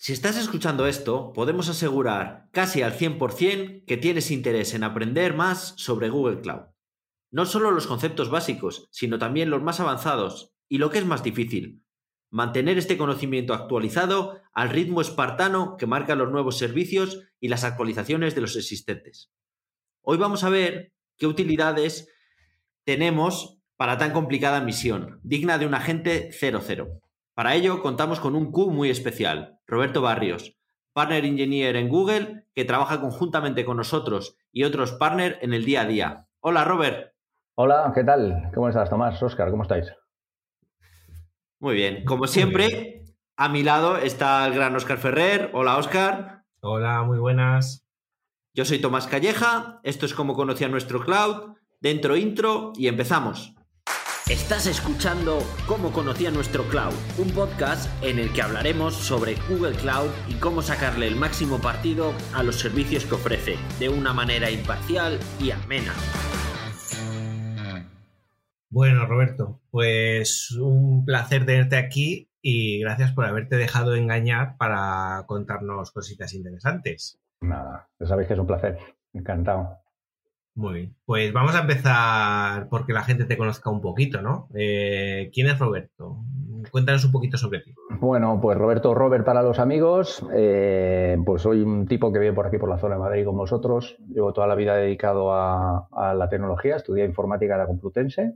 Si estás escuchando esto, podemos asegurar casi al 100% que tienes interés en aprender más sobre Google Cloud. No solo los conceptos básicos, sino también los más avanzados y lo que es más difícil, mantener este conocimiento actualizado al ritmo espartano que marca los nuevos servicios y las actualizaciones de los existentes. Hoy vamos a ver qué utilidades tenemos para tan complicada misión, digna de un agente 00. Para ello contamos con un Q muy especial, Roberto Barrios, Partner Engineer en Google, que trabaja conjuntamente con nosotros y otros partners en el día a día. Hola, Robert. Hola, ¿qué tal? ¿Cómo estás, Tomás? Oscar, ¿cómo estáis? Muy bien. Como siempre, a mi lado está el gran Oscar Ferrer. Hola, Oscar. Hola, muy buenas. Yo soy Tomás Calleja. Esto es como conocía nuestro cloud. Dentro intro y empezamos. Estás escuchando Cómo conocía nuestro cloud, un podcast en el que hablaremos sobre Google Cloud y cómo sacarle el máximo partido a los servicios que ofrece, de una manera imparcial y amena. Bueno, Roberto, pues un placer tenerte aquí y gracias por haberte dejado engañar para contarnos cositas interesantes. Nada, ya sabéis que es un placer. Encantado. Muy bien. Pues vamos a empezar porque la gente te conozca un poquito, ¿no? Eh, ¿Quién es Roberto? Cuéntanos un poquito sobre ti. Bueno, pues Roberto Robert para los amigos. Eh, pues soy un tipo que vive por aquí, por la zona de Madrid con vosotros. Llevo toda la vida dedicado a, la tecnología. Estudié informática en la Complutense.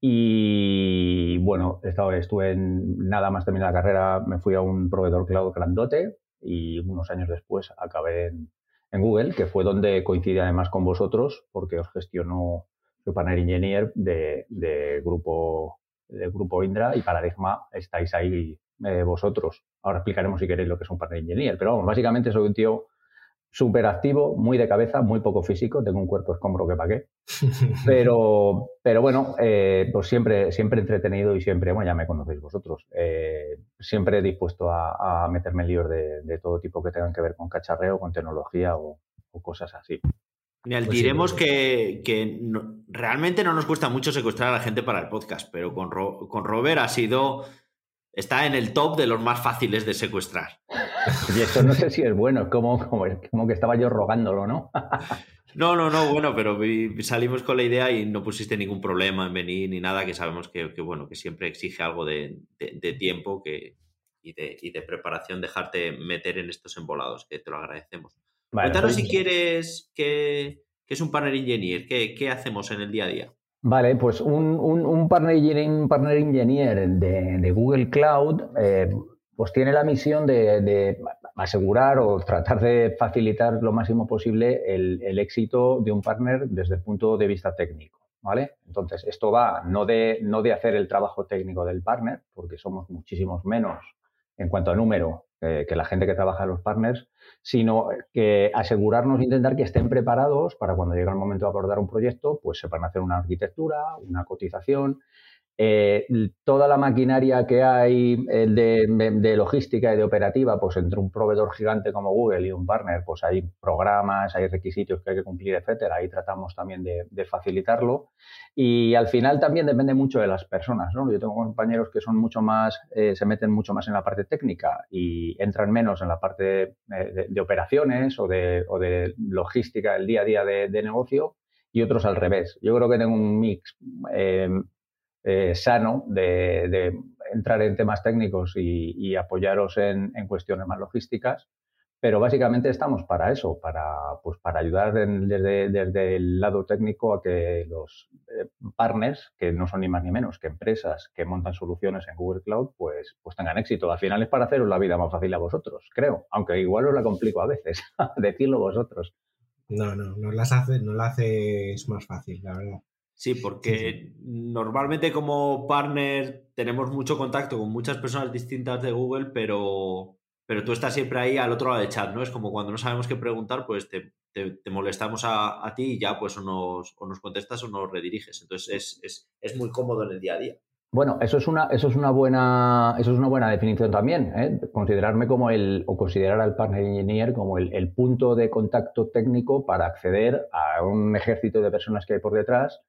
Y bueno, estuve en nada más terminar la carrera, me fui a un proveedor cloud grandote y unos años después acabé en, en Google, que fue donde coincide además con vosotros, porque os gestionó su panel engineer de, grupo, de grupo Indra y Paradigma estáis ahí eh, vosotros. Ahora explicaremos si queréis lo que es un panel engineer, pero vamos, básicamente soy un tío súper activo, muy de cabeza, muy poco físico, tengo un cuerpo escombro que pa' qué. Pero, pero bueno, eh, pues siempre, siempre entretenido y siempre, bueno, ya me conocéis vosotros, eh, siempre dispuesto a, meterme en líos de, todo tipo que tengan que ver con cacharreo, con tecnología o, cosas así. Pues diremos que, realmente no nos cuesta mucho secuestrar a la gente para el podcast, pero con, con Robert ha sido está en el top de los más fáciles de secuestrar. Y esto no sé si es bueno, es como, como, que estaba yo rogándolo, ¿no? No, no, no, bueno, pero salimos con la idea y no pusiste ningún problema en venir ni nada, que sabemos que, bueno, que siempre exige algo de, tiempo que, y, de, preparación dejarte meter en estos embolados, que te lo agradecemos. Cuéntanos si quieres que, es un partner engineer, ¿qué, ¿qué hacemos en el día a día? Vale, pues un, partner, engineer de, Google Cloud eh, pues tiene la misión de, asegurar o tratar de facilitar lo máximo posible el, éxito de un partner desde el punto de vista técnico. ¿Vale? Entonces, esto va no de, no de hacer el trabajo técnico del partner, porque somos muchísimos menos en cuanto a número que la gente que trabaja en los partners, sino que asegurarnos, intentar que estén preparados para cuando llegue el momento de abordar un proyecto, pues sepan hacer una arquitectura, una cotización, eh, toda la maquinaria que hay eh, de, logística y de operativa, pues entre un proveedor gigante como Google y un partner, pues hay programas, hay requisitos que hay que cumplir, etcétera. Ahí tratamos también de, facilitarlo. Y al final también depende mucho de las personas. ¿no? Yo tengo compañeros que son mucho más, eh, se meten mucho más en la parte técnica y entran menos en la parte de, operaciones o de, o de logística, el día a día de, negocio y otros al revés. Yo creo que tengo un mix eh, sano de, entrar en temas técnicos y, apoyaros en, cuestiones más logísticas, pero básicamente estamos para eso, para, pues, para ayudar desde, el lado técnico a que los eh, partners, que no son ni más ni menos que empresas que montan soluciones en Google Cloud, pues, pues tengan éxito. Al final es para haceros la vida más fácil a vosotros, creo, aunque igual os la complico a veces, decirlo vosotros. No, no, no las hace, no la haces más fácil, la verdad. Sí, porque normalmente como partner tenemos mucho contacto con muchas personas distintas de Google, pero, pero tú estás siempre ahí al otro lado del chat, ¿no? Es como cuando no sabemos qué preguntar, pues te, molestamos a, ti y ya pues o nos, nos contestas o nos rediriges. Entonces es, muy cómodo en el día a día. Bueno, eso es una, eso es una buena, eso es una buena definición también. ¿eh? Considerarme como el, o considerar al partner engineer como el, el punto de contacto técnico para acceder a un ejército de personas que hay por detrás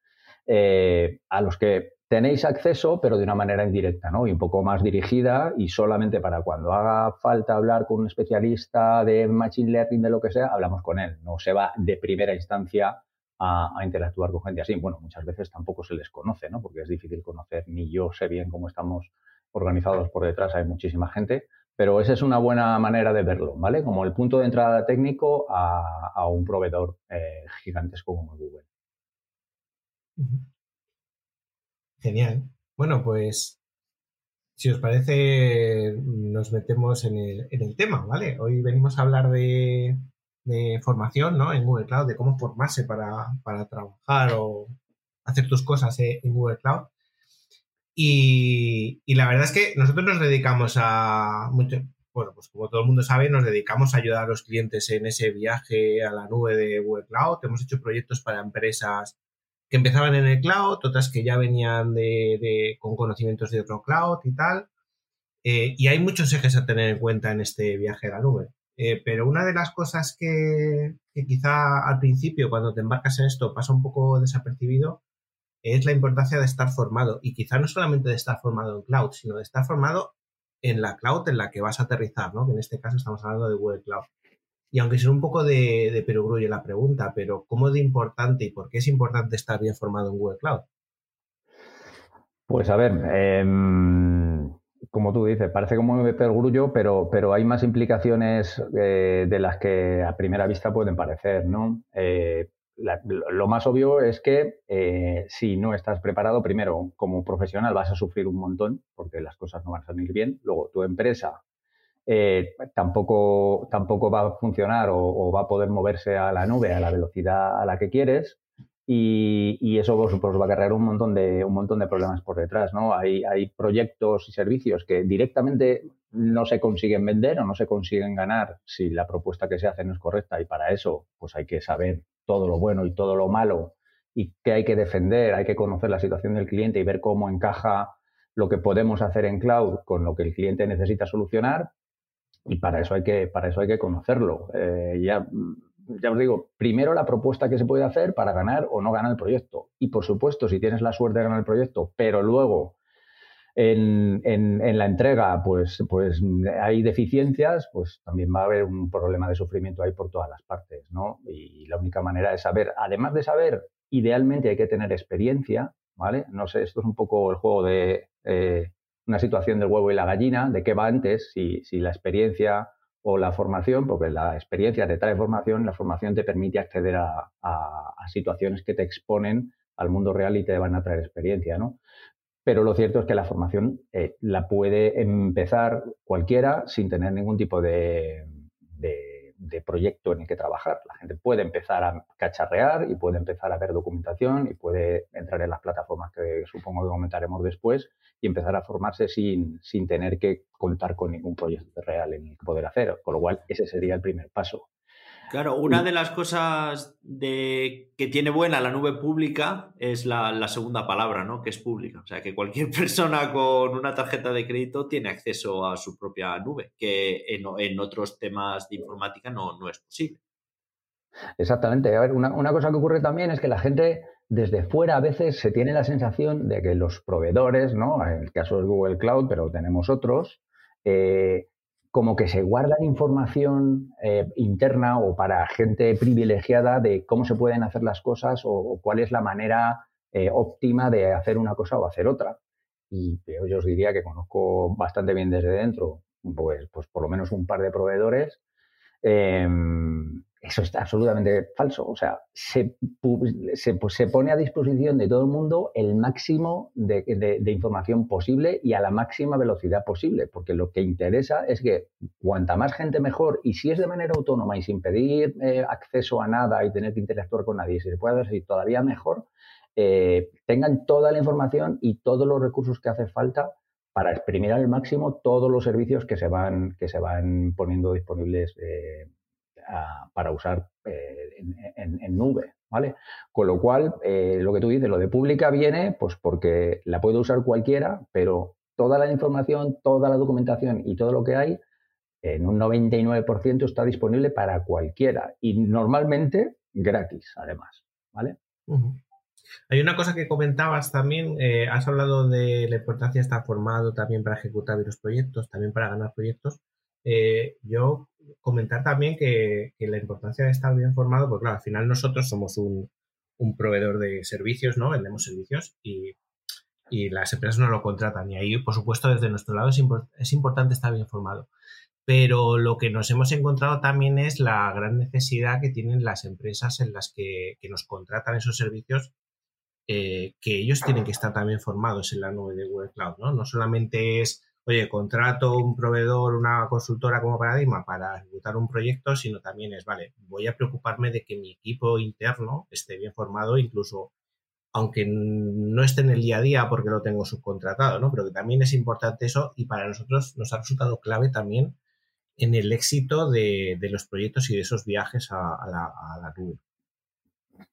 eh, a los que tenéis acceso, pero de una manera indirecta, ¿no? Y un poco más dirigida y solamente para cuando haga falta hablar con un especialista de Machine Learning, de lo que sea, hablamos con él. No se va de primera instancia a, interactuar con gente así. Bueno, muchas veces tampoco se les conoce, ¿no? Porque es difícil conocer, ni yo sé bien cómo estamos organizados por detrás, hay muchísima gente, pero esa es una buena manera de verlo, ¿vale? Como el punto de entrada técnico a, un proveedor eh, gigantesco como Google. Genial. Bueno, pues si os parece, nos metemos en el, tema, ¿vale? Hoy venimos a hablar de, formación, ¿no? En Google Cloud, de cómo formarse para, trabajar o hacer tus cosas eh, en Google Cloud. Y, la verdad es que nosotros nos dedicamos a mucho, bueno, pues como todo el mundo sabe, nos dedicamos a ayudar a los clientes en ese viaje a la nube de Google Cloud. Hemos hecho proyectos para empresas que empezaban en el cloud, otras que ya venían de, con conocimientos de otro cloud y tal. Eh, y hay muchos ejes a tener en cuenta en este viaje a la nube. Eh, pero una de las cosas que, quizá al principio, cuando te embarcas en esto, pasa un poco desapercibido, es la importancia de estar formado. Y quizá no solamente de estar formado en cloud, sino de estar formado en la cloud en la que vas a aterrizar, ¿no? Que en este caso estamos hablando de Google Cloud. Y aunque sea un poco de, perogrullo la pregunta, pero ¿cómo de importante y por qué es importante estar bien formado en Google Cloud? Pues a ver, em, como tú dices, parece como de perogrullo, pero, pero hay más implicaciones eh, de las que a primera vista pueden parecer, ¿no? Eh, lo más obvio es que eh, si no estás preparado, primero, como profesional vas a sufrir un montón porque las cosas no van a salir bien. Luego, tu empresa eh, tampoco, tampoco va a funcionar o, va a poder moverse a la nube a la velocidad a la que quieres. Y, eso pues, pues, va a cargar un montón de un montón de problemas por detrás, ¿no? Hay, hay proyectos y servicios que directamente no se consiguen vender o no se consiguen ganar si la propuesta que se hace no es correcta y para eso pues hay que saber todo lo bueno y todo lo malo y qué hay que defender, hay que conocer la situación del cliente y ver cómo encaja lo que podemos hacer en cloud con lo que el cliente necesita solucionar y para eso hay que, para eso hay que conocerlo. Eh, ya, ya os digo, primero la propuesta que se puede hacer para ganar o no ganar el proyecto. Y por supuesto, si tienes la suerte de ganar el proyecto, pero luego en, en, la entrega pues, pues hay deficiencias, pues también va a haber un problema de sufrimiento ahí por todas las partes, ¿no? Y la única manera de saber, además de saber, idealmente hay que tener experiencia, ¿vale? No sé, esto es un poco el juego de eh, una situación del huevo y la gallina, de qué va antes, si, si la experiencia o la formación, porque la experiencia te trae formación, la formación te permite acceder a, situaciones que te exponen al mundo real y te van a traer experiencia, ¿no? Pero lo cierto es que la formación eh, la puede empezar cualquiera sin tener ningún tipo de de proyecto en el que trabajar. La gente puede empezar a cacharrear y puede empezar a ver documentación y puede entrar en las plataformas que supongo que comentaremos después y empezar a formarse sin, sin tener que contar con ningún proyecto real en el que poder hacer. Con lo cual, ese sería el primer paso. Claro, una de las cosas de, que tiene buena la nube pública es la, segunda palabra, ¿no? Que es pública. O sea, que cualquier persona con una tarjeta de crédito tiene acceso a su propia nube, que en, otros temas de informática no, no, es posible. Exactamente. A ver, una, cosa que ocurre también es que la gente desde fuera a veces se tiene la sensación de que los proveedores, ¿no? En el caso de Google Cloud, pero tenemos otros, eh, como que se guardan información eh, interna o para gente privilegiada de cómo se pueden hacer las cosas o, cuál es la manera eh, óptima de hacer una cosa o hacer otra. Y yo os diría que conozco bastante bien desde dentro, pues, pues por lo menos un par de proveedores em, eso está absolutamente falso. O sea, se, pues, se, pone a disposición de todo el mundo el máximo de, información posible y a la máxima velocidad posible, porque lo que interesa es que cuanta más gente mejor, y si es de manera autónoma y sin pedir eh, acceso a nada y tener que interactuar con nadie, si se puede hacer todavía mejor, eh, tengan toda la información y todos los recursos que hace falta para exprimir al máximo todos los servicios que se van, que se van poniendo disponibles eh, para usar eh, en, nube, ¿vale? Con lo cual, eh, lo que tú dices, lo de pública viene pues porque la puede usar cualquiera, pero toda la información, toda la documentación y todo lo que hay, en un 99% está disponible para cualquiera y normalmente gratis, además, ¿vale? Hay una cosa que comentabas también, eh, has hablado de la importancia de estar formado también para ejecutar los proyectos, también para ganar proyectos. Eh, yo comentar también que, la importancia de estar bien formado, porque claro, al final nosotros somos un, proveedor de servicios, ¿no? Vendemos servicios y, las empresas no lo contratan. Y ahí, por supuesto, desde nuestro lado es, es importante estar bien formado. Pero lo que nos hemos encontrado también es la gran necesidad que tienen las empresas en las que, nos contratan esos servicios, eh, que ellos tienen que estar también formados en la nube de Google Cloud, ¿no? No solamente es, oye, contrato un proveedor, una consultora como Paradigma para ejecutar un proyecto, sino también es, vale, voy a preocuparme de que mi equipo interno esté bien formado, incluso aunque no esté en el día a día porque lo tengo subcontratado, ¿no? Pero que también es importante eso y para nosotros nos ha resultado clave también en el éxito de, los proyectos y de esos viajes a, la, nube.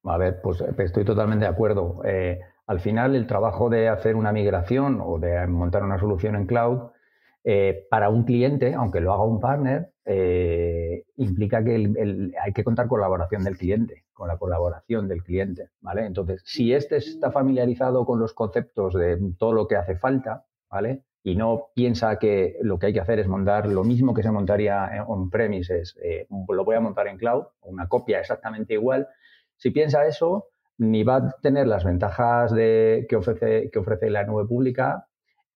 A ver, pues estoy totalmente de acuerdo. Eh, al final, el trabajo de hacer una migración o de montar una solución en cloud eh, para un cliente, aunque lo haga un partner, eh, implica que hay que contar con la colaboración del cliente, con la colaboración del cliente, ¿vale? Entonces, si este está familiarizado con los conceptos de todo lo que hace falta, ¿vale? y no piensa que lo que hay que hacer es montar lo mismo que se montaría on-premises, eh, lo voy a montar en cloud, una copia exactamente igual, si piensa eso, ni va a tener las ventajas de, que, ofrece, que ofrece la nube pública,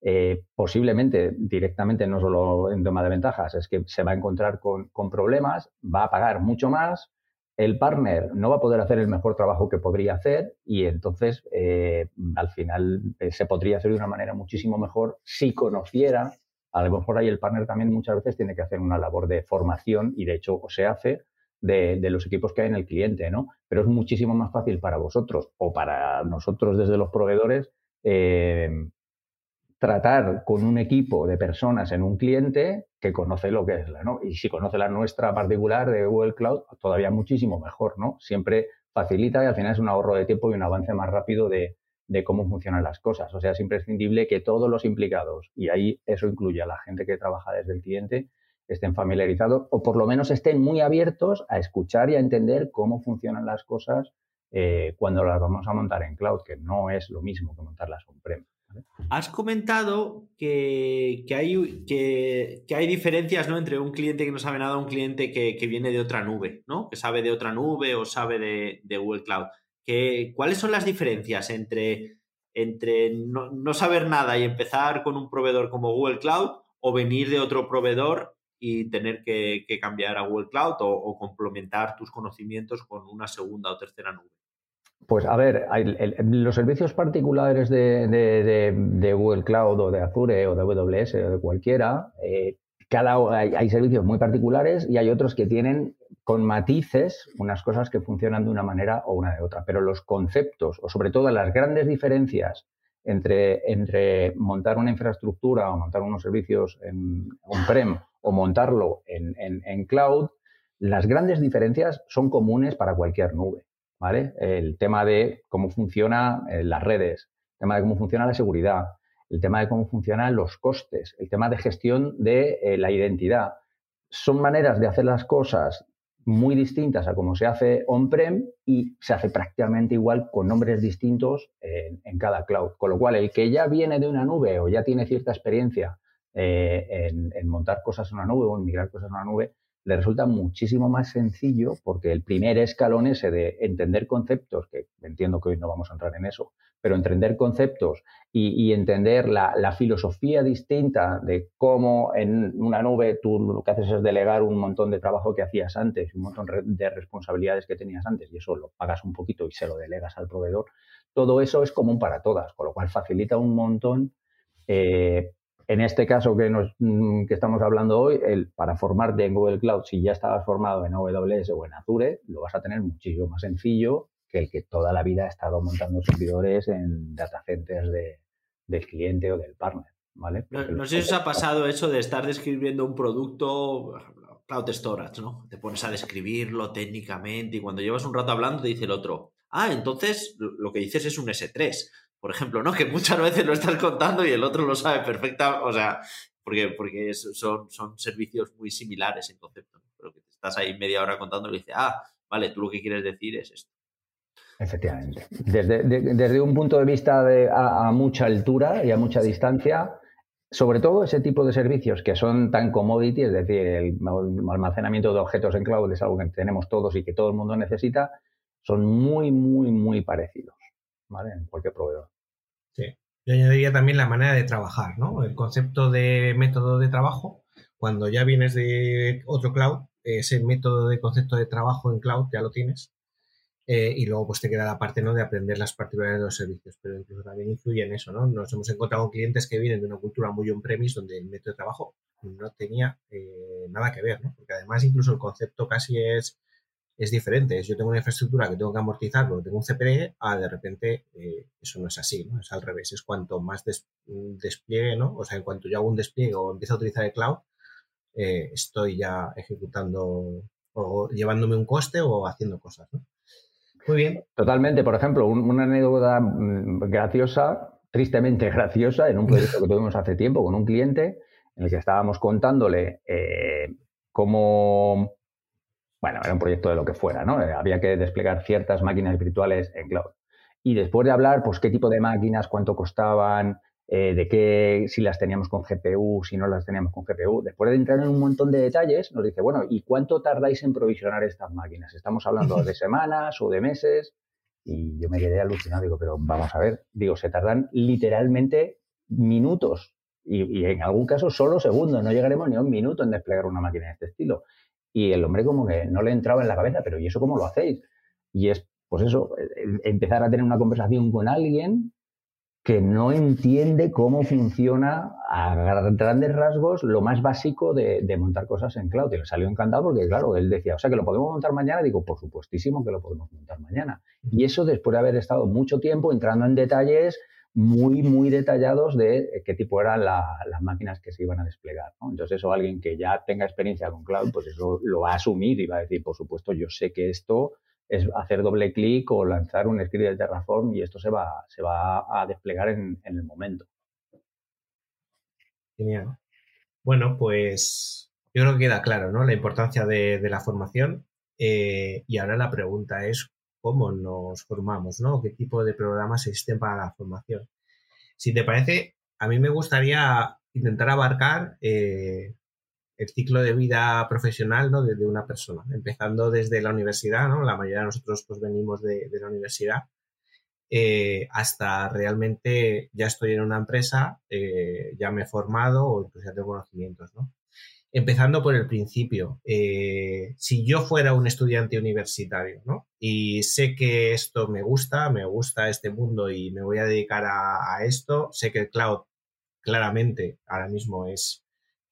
eh, posiblemente directamente, no solo en tema de ventajas, es que se va a encontrar con, con problemas, va a pagar mucho más, el partner no va a poder hacer el mejor trabajo que podría hacer y entonces eh, al final eh, se podría hacer de una manera muchísimo mejor si conociera, a lo mejor ahí el partner también muchas veces tiene que hacer una labor de formación y de hecho se hace de, los equipos que hay en el cliente, ¿no? Pero es muchísimo más fácil para vosotros o para nosotros desde los proveedores eh, tratar con un equipo de personas en un cliente que conoce lo que es la, ¿no? Y si conoce la nuestra particular de Google Cloud, todavía muchísimo mejor, ¿no? Siempre facilita y al final es un ahorro de tiempo y un avance más rápido de, cómo funcionan las cosas. O sea, es imprescindible que todos los implicados, y ahí eso incluye a la gente que trabaja desde el cliente, estén familiarizados o por lo menos estén muy abiertos a escuchar y a entender cómo funcionan las cosas eh, cuando las vamos a montar en cloud, que no es lo mismo que montarlas on-prem. Has comentado que, hay, que, hay diferencias ¿no? entre un cliente que no sabe nada un cliente que, viene de otra nube, ¿no? que sabe de otra nube o sabe de, Google Cloud. ¿Cuáles son las diferencias entre, entre no, saber nada y empezar con un proveedor como Google Cloud o venir de otro proveedor y tener que, cambiar a Google Cloud o complementar tus conocimientos con una segunda o tercera nube? Pues a ver, los servicios particulares de, Google Cloud o de Azure o de AWS o de cualquiera, eh, cada, hay, servicios muy particulares y hay otros que tienen con matices unas cosas que funcionan de una manera o una de otra. Pero los conceptos, o sobre todo las grandes diferencias entre, entre montar una infraestructura o montar unos servicios en on-prem o montarlo en, en cloud, las grandes diferencias son comunes para cualquier nube. ¿vale? El tema de cómo funcionan eh, las redes, el tema de cómo funciona la seguridad, el tema de cómo funcionan los costes, el tema de gestión de eh, la identidad. Son maneras de hacer las cosas muy distintas a cómo se hace on-prem y se hace prácticamente igual con nombres distintos en, cada cloud. Con lo cual, el que ya viene de una nube o ya tiene cierta experiencia eh, en, montar cosas en una nube o en migrar cosas en una nube, le resulta muchísimo más sencillo porque el primer escalón ese de entender conceptos, que entiendo que hoy no vamos a entrar en eso, pero entender conceptos y, entender la, filosofía distinta de cómo en una nube tú lo que haces es delegar un montón de trabajo que hacías antes, un montón de responsabilidades que tenías antes y eso lo pagas un poquito y se lo delegas al proveedor. Todo eso es común para todas, con lo cual facilita un montón eh, en este caso que, nos, mm, que estamos hablando hoy, el, para formarte en Google Cloud, si ya estabas formado en AWS o en Azure, lo vas a tener muchísimo más sencillo que el que toda la vida ha estado montando servidores en data centers de, del cliente o del partner. ¿vale? No, sé si os ha pasado eso de estar describiendo un producto, Cloud Storage, ¿no? Te pones a describirlo técnicamente y cuando llevas un rato hablando te dice el otro, ah, entonces lo que dices es un S3 por ejemplo, ¿no? Que muchas veces lo estás contando y el otro lo sabe perfecta, o sea, porque, porque son, son servicios muy similares en concepto, pero que estás ahí media hora contando y dices, ah, vale, tú lo que quieres decir es esto. Efectivamente. Desde, desde un punto de vista de, a, mucha altura y a mucha distancia, sobre todo ese tipo de servicios que son tan commodity, es decir, el almacenamiento de objetos en cloud es algo que tenemos todos y que todo el mundo necesita, son muy, muy, muy parecidos, ¿vale? En cualquier proveedor. Sí. Yo añadiría también la manera de trabajar, ¿no? El concepto de método de trabajo, cuando ya vienes de otro cloud, ese método de concepto de trabajo en cloud ya lo tienes eh, y luego pues te queda la parte ¿no? de aprender las particularidades de los servicios, pero incluso también influye en eso, ¿no? Nos hemos encontrado con clientes que vienen de una cultura muy on-premise donde el método de trabajo no tenía eh, nada que ver, ¿no? Porque además incluso el concepto casi es, es diferente. Yo tengo una infraestructura que tengo que amortizar porque tengo un CPE, a de repente eh, eso no es así, ¿no? Es al revés, es cuanto más despliegue, ¿no? O sea, en cuanto yo hago un despliegue o empiezo a utilizar el cloud, estoy ya ejecutando o llevándome un coste o haciendo cosas, ¿no? Muy bien. Totalmente. Por ejemplo, una anécdota mm, graciosa, tristemente graciosa, en un proyecto que tuvimos hace tiempo con un cliente en el que estábamos contándole eh, cómo, bueno, era un proyecto de lo que fuera, ¿no? Eh, había que desplegar ciertas máquinas virtuales en cloud. Y después de hablar, pues qué tipo de máquinas, cuánto costaban, eh, de qué, si las teníamos con GPU, si no las teníamos con GPU. Después de entrar en un montón de detalles, nos dice, bueno, ¿y cuánto tardáis en provisionar estas máquinas? ¿Estamos hablando de semanas o de meses? Y yo me quedé alucinado, digo, pero vamos a ver, digo, se tardan literalmente minutos y, en algún caso solo segundos, no llegaremos ni a un minuto en desplegar una máquina de este estilo. Y el hombre como que no le entraba en la cabeza, pero ¿y eso cómo lo hacéis? Y es, pues eso, empezar a tener una conversación con alguien que no entiende cómo funciona a grandes rasgos lo más básico de, montar cosas en cloud. Y le salió encantado porque, claro, él decía, o sea, que lo podemos montar mañana. Digo, por supuestísimo que lo podemos montar mañana. Y eso después de haber estado mucho tiempo entrando en detalles muy, muy detallados de qué tipo eran las máquinas que se iban a desplegar. Entonces, eso alguien que ya tenga experiencia con cloud, pues eso lo va a asumir y va a decir, por supuesto, yo sé que esto es hacer doble clic o lanzar un script de Terraform y esto se va, se va a desplegar en, el momento. Genial. Bueno, pues yo creo que queda claro, ¿no? La importancia de, la formación. Eh, y ahora la pregunta es cómo nos formamos, ¿no? ¿Qué tipo de programas existen para la formación? Si te parece, a mí me gustaría intentar abarcar eh, el ciclo de vida profesional ¿no? de, una persona, empezando desde la universidad, ¿no? la mayoría de nosotros pues venimos de, la universidad, eh, hasta realmente ya estoy en una empresa, eh, ya me he formado o incluso ya tengo conocimientos. ¿no? Empezando por el principio, eh, si yo fuera un estudiante universitario ¿no? y sé que esto me gusta, me gusta este mundo y me voy a dedicar a, esto, sé que el cloud claramente ahora mismo es,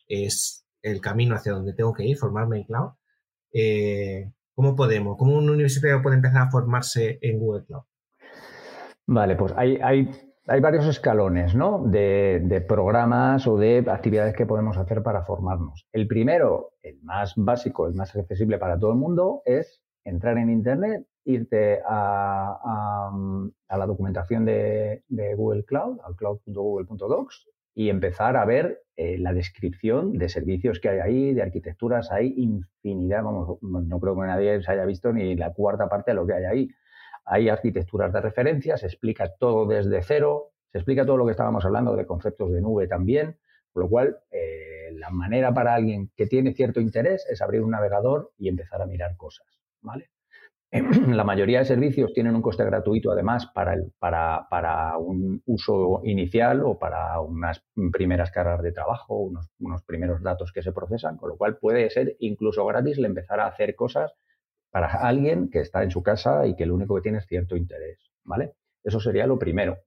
es el camino hacia donde tengo que ir, formarme en cloud, eh, ¿cómo podemos? ¿Cómo un universitario puede empezar a formarse en Google Cloud? Vale, pues hay, hay, hay varios escalones ¿no? de, programas o de actividades que podemos hacer para formarnos. El primero, el más básico, el más accesible para todo el mundo, es entrar en Internet, irte a, la documentación de, de, Google Cloud, al cloud.google.docs, y empezar a ver eh, la descripción de servicios que hay ahí, de arquitecturas, hay infinidad, vamos, no creo que nadie se haya visto ni la cuarta parte de lo que hay ahí. Hay arquitecturas de referencia, se explica todo desde cero, se explica todo lo que estábamos hablando de conceptos de nube también, con lo cual eh, la manera para alguien que tiene cierto interés es abrir un navegador y empezar a mirar cosas, ¿vale? La mayoría de servicios tienen un coste gratuito, además, para, el, para, para, un uso inicial o para unas primeras cargas de trabajo, unos, unos, primeros datos que se procesan, con lo cual puede ser incluso gratis el empezar a hacer cosas para alguien que está en su casa y que lo único que tiene es cierto interés, ¿vale? Eso sería lo primero.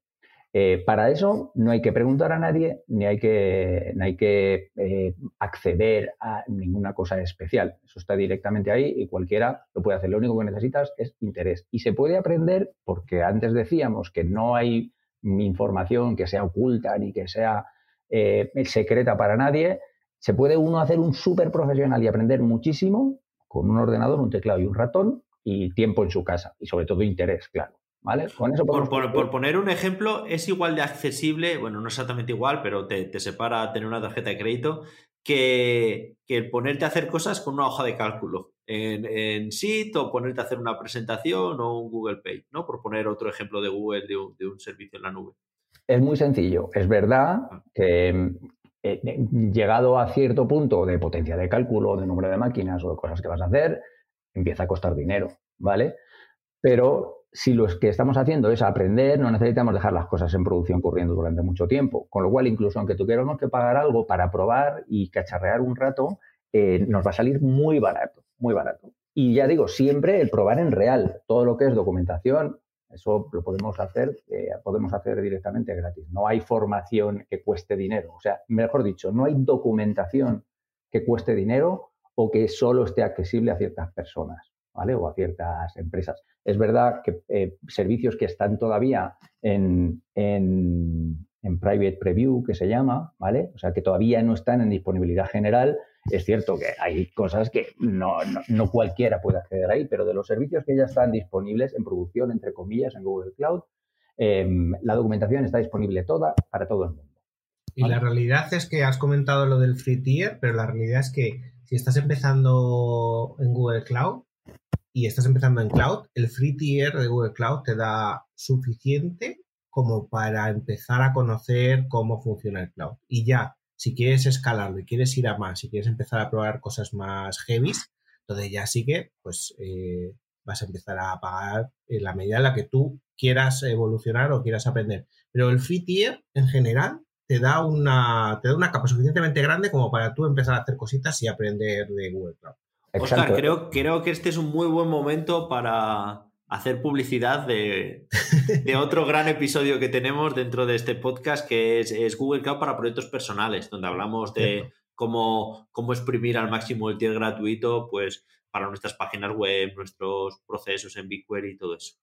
Eh, para eso no hay que preguntar a nadie ni hay que, hay que eh, acceder a ninguna cosa especial. Eso está directamente ahí y cualquiera lo puede hacer. Lo único que necesitas es interés. Y se puede aprender porque antes decíamos que no hay información que sea oculta ni que sea eh, secreta para nadie. Se puede uno hacer un súper profesional y aprender muchísimo con un ordenador, un teclado y un ratón y tiempo en su casa y sobre todo interés, claro por, poner un ejemplo, es igual de accesible, bueno, no exactamente igual, pero te, separa tener una tarjeta de crédito que, que ponerte a hacer cosas con una hoja de cálculo en, en Sheet o ponerte a hacer una presentación o un Google Page, ¿no? Por poner otro ejemplo de Google de un, de un servicio en la nube. Es muy sencillo. Es verdad ah. que eh, llegado a cierto punto de potencia de cálculo, de número de máquinas o de cosas que vas a hacer, empieza a costar dinero, ¿vale? Pero si lo que estamos haciendo es aprender, no necesitamos dejar las cosas en producción corriendo durante mucho tiempo. Con lo cual, incluso aunque tuviéramos que pagar algo para probar y cacharrear un rato, eh, nos va a salir muy barato, muy barato. Y ya digo, siempre el probar en real, todo lo que es documentación, eso lo podemos hacer, eh, podemos hacer directamente gratis. No hay formación que cueste dinero. O sea, mejor dicho, no hay documentación que cueste dinero o que solo esté accesible a ciertas personas, ¿vale? O a ciertas empresas. Es verdad que eh, servicios que están todavía en, en, en private preview, que se llama, ¿vale? O sea, que todavía no están en disponibilidad general, es cierto que hay cosas que no, cualquiera puede acceder ahí, pero de los servicios que ya están disponibles en producción, entre comillas, en Google Cloud, em, la documentación está disponible toda para todo el mundo. Y la realidad es que has comentado lo del free tier, pero la realidad es que si estás empezando en Google Cloud y estás empezando en Cloud, el free tier de Google Cloud te da suficiente como para empezar a conocer cómo funciona el cloud. Y ya, si quieres escalarlo y quieres ir a más, si quieres empezar a probar cosas más heavy, entonces ya sí que pues eh, vas a empezar a pagar en la medida en la que tú quieras evolucionar o quieras aprender. Pero el free tier en general te da una, te da una capa suficientemente grande como para tú empezar a hacer cositas y aprender de Google Cloud. Oscar, creo, creo que este es un muy buen momento para, hacer publicidad de, otro gran episodio que tenemos dentro de este podcast que es, Google Cloud para proyectos personales, donde hablamos de cómo, cómo exprimir al máximo el tier gratuito pues, para nuestras páginas web, nuestros procesos en BigQuery y todo eso.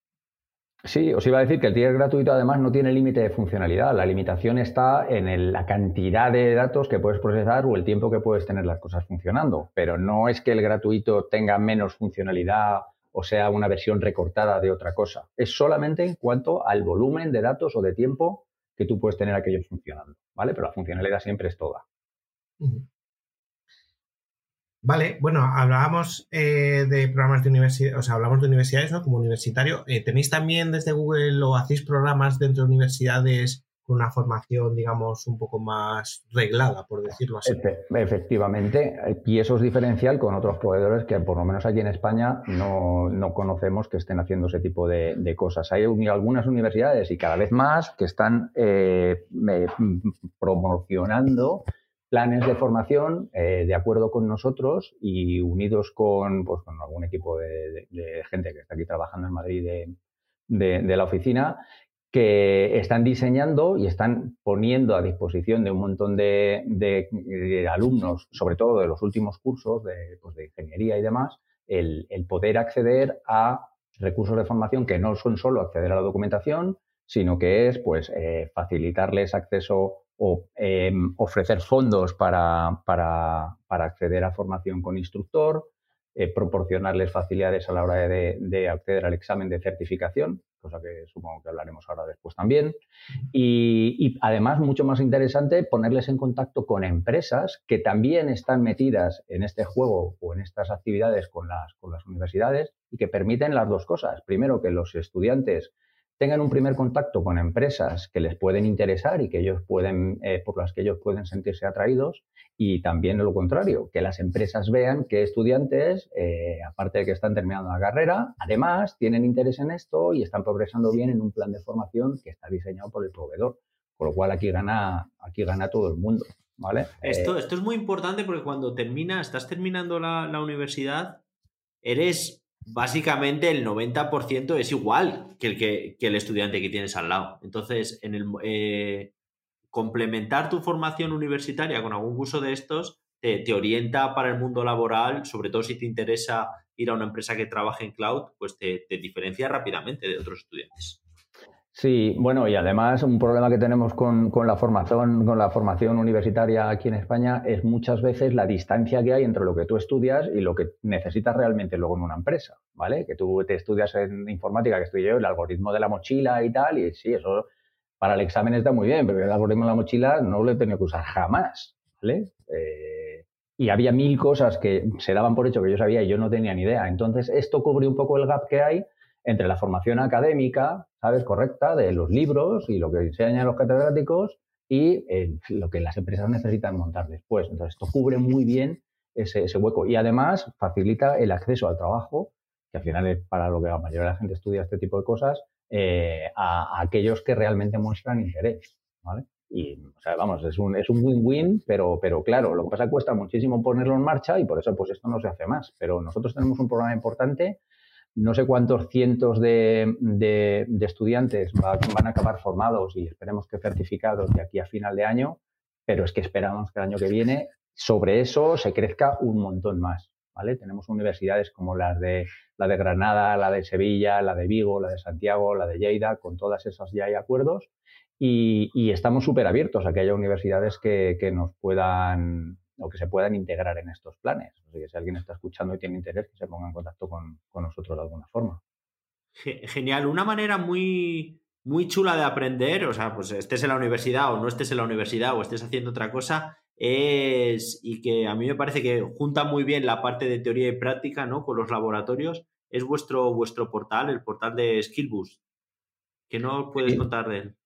Sí, os iba a decir que el tier gratuito además no tiene límite de funcionalidad. La limitación está en la cantidad de datos que puedes procesar o el tiempo que puedes tener las cosas funcionando. Pero no es que el gratuito tenga menos funcionalidad o sea una versión recortada de otra cosa. Es solamente en cuanto al volumen de datos o de tiempo que tú puedes tener aquellos funcionando, ¿vale? Pero la funcionalidad siempre es toda. Vale, bueno, hablábamos eh, de programas de universidad, o sea, hablamos de universidades, ¿no? Como universitario. Eh, ¿Tenéis también desde Google o hacéis programas dentro de universidades una formación, digamos, un poco más reglada, por decirlo así. Efectivamente, y eso es diferencial con otros proveedores que por lo menos aquí en España no, conocemos que estén haciendo ese tipo de, cosas. Hay algunas universidades y cada vez más que están eh, promocionando planes de formación eh, de acuerdo con nosotros y unidos con, pues, con algún equipo de, gente que está aquí trabajando en Madrid de la oficina que están diseñando y están poniendo a disposición de un montón de, alumnos, sobre todo de los últimos cursos de, pues, ingeniería y demás, el, poder acceder a recursos de formación que no son solo acceder a la documentación, sino que es pues eh, facilitarles acceso o em, ofrecer fondos para, para, acceder a formación con instructor, eh, proporcionarles facilidades a la hora de, acceder al examen de certificación, cosa que supongo que hablaremos ahora después también. Y, además, mucho más interesante, ponerles en contacto con empresas que también están metidas en este juego o en estas actividades con las, con las universidades y que permiten las dos cosas. Primero, que los estudiantes tengan un primer contacto con empresas que les pueden interesar y que ellos pueden, eh, por las que ellos pueden sentirse atraídos, y también lo contrario, que las empresas vean que estudiantes, eh, aparte de que están terminando la carrera, además tienen interés en esto y están progresando bien en un plan de formación que está diseñado por el proveedor. Con lo cual aquí gana, aquí gana todo el mundo. ¿vale? Esto, eh, esto es muy importante porque cuando termina, estás terminando la, la universidad, eres básicamente el 90% es igual que el, que, el estudiante que tienes al lado. Entonces, en el, eh, complementar tu formación universitaria con algún curso de estos te, orienta para el mundo laboral, sobre todo si te interesa ir a una empresa que trabaje en cloud, pues te diferencia rápidamente de otros estudiantes. Sí, bueno, y además un problema que tenemos con, la formación, con la formación universitaria aquí en España es muchas veces la distancia que hay entre lo que tú estudias y lo que necesitas realmente luego en una empresa, ¿vale? Que tú te estudias en informática, que estoy yo, el algoritmo de la mochila y tal, y sí, eso para el examen está muy bien, pero el algoritmo de la mochila no lo he tenido que usar jamás, ¿vale? Eh, y había mil cosas que se daban por hecho que yo sabía y yo no tenía ni idea. Entonces, esto cubre un poco el gap que hay entre la formación académica, ¿sabes? Correcta, de los libros y lo que enseñan los catedráticos y eh, lo que las empresas necesitan montar después. Entonces, esto cubre muy bien ese, ese, hueco y además facilita el acceso al trabajo, que al final es para lo que la mayoría de la gente estudia este tipo de cosas, eh, a, aquellos que realmente muestran interés, ¿vale? Y, o sea, vamos, es un win-win, pero, pero claro, lo que pasa cuesta muchísimo ponerlo en marcha y por eso pues esto no se hace más. Pero nosotros tenemos un programa importante, no sé cuántos cientos de, de, estudiantes va, van a acabar formados y esperemos que certificados de aquí a final de año, pero es que esperamos que el año que viene sobre eso se crezca un montón más. ¿Vale? Tenemos universidades como las de la de Granada, la de Sevilla, la de Vigo, la de Santiago, la de Lleida, con todas esas ya hay acuerdos y, y estamos súper abiertos a que haya universidades que, que, nos puedan o que se puedan integrar en estos planes. O sea, que si alguien está escuchando y tiene interés, que se ponga en contacto con, con nosotros de alguna forma. Genial, una manera muy, muy chula de aprender, o sea, pues estés en la universidad o no estés en la universidad o estés haciendo otra cosa, es, y que a mí me parece que junta muy bien la parte de teoría y práctica, ¿no? Con los laboratorios, es vuestro, vuestro portal, el portal de Skillboost. ¿Qué no puedes sí. contar de él?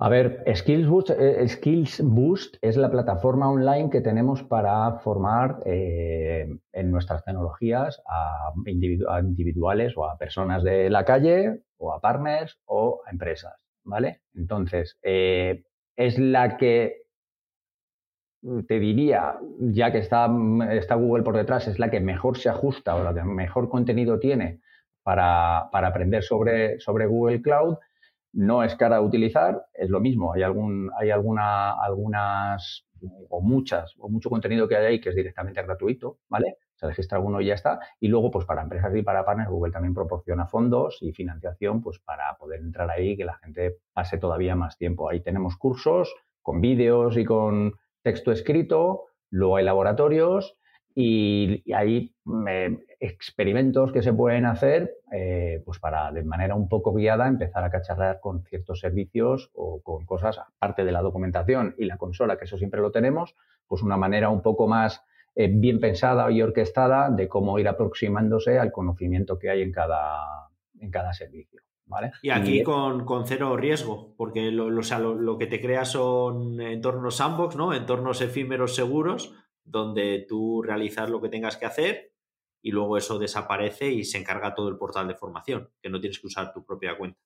A ver, Skills Boost, eh, Skills Boost, es la plataforma online que tenemos para formar eh, en nuestras tecnologías a, individu a, individuales o a personas de la calle o a partners o a empresas, ¿vale? Entonces, eh, es la que te diría, ya que está, está, Google por detrás, es la que mejor se ajusta o la que mejor contenido tiene para, para aprender sobre, sobre Google Cloud no es cara a utilizar, es lo mismo. Hay, algún, hay alguna, algunas o muchas o mucho contenido que hay ahí que es directamente gratuito, ¿vale? Se registra uno y ya está. Y luego, pues para empresas y para partners, Google también proporciona fondos y financiación, pues para poder entrar ahí y que la gente pase todavía más tiempo. Ahí tenemos cursos con vídeos y con texto escrito, luego hay laboratorios y, y hay eh, experimentos que se pueden hacer eh, pues para de manera un poco guiada empezar a cacharrear con ciertos servicios o con cosas aparte de la documentación y la consola, que eso siempre lo tenemos, pues una manera un poco más eh, bien pensada y orquestada de cómo ir aproximándose al conocimiento que hay en cada, en cada servicio. ¿Vale? Y aquí y, con, con, cero riesgo, porque lo, lo, o sea, lo, lo, que te crea son entornos sandbox, ¿no? entornos efímeros seguros, donde tú realizas lo que tengas que hacer y luego eso desaparece y se encarga todo el portal de formación, que no tienes que usar tu propia cuenta.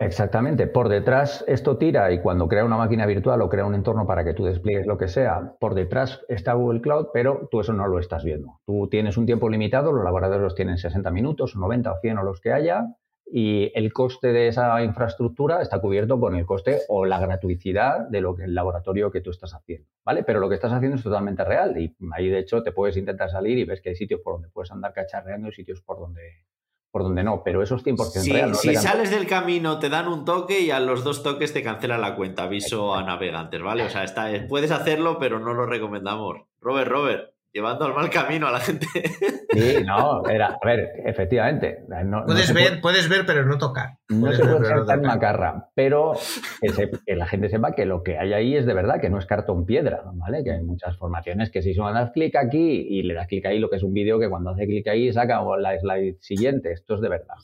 Exactamente. Por detrás esto tira y cuando crea una máquina virtual o crea un entorno para que tú despliegues lo que sea, por detrás está Google Cloud, pero tú eso no lo estás viendo. Tú tienes un tiempo limitado, los laboradores tienen 60 minutos, 90 o 100 o los que haya, y el coste de esa infraestructura está cubierto con el coste o la gratuidad de lo que el laboratorio que tú estás haciendo, ¿vale? Pero lo que estás haciendo es totalmente real y ahí de hecho te puedes intentar salir y ves que hay sitios por donde puedes andar cacharreando y sitios por donde por donde no, pero eso es 100% sí, real. ¿no? Si sales del camino te dan un toque y a los dos toques te cancela la cuenta, aviso a navegantes, ¿vale? O sea, está, puedes hacerlo, pero no lo recomendamos. Robert, Robert, llevando al mal camino a la gente. Sí, no, era, a ver, efectivamente. No, puedes, no ver, puede, puedes ver, pero no tocar. No puedes se ver, puede ser no tan tocar. macarra, pero que, se, que, la gente sepa que lo que hay ahí es de verdad, que no es cartón piedra, ¿vale? Que hay muchas formaciones que si das clic aquí y le das clic ahí, lo que es un vídeo que cuando hace clic ahí saca la slide siguiente. Esto es de verdad,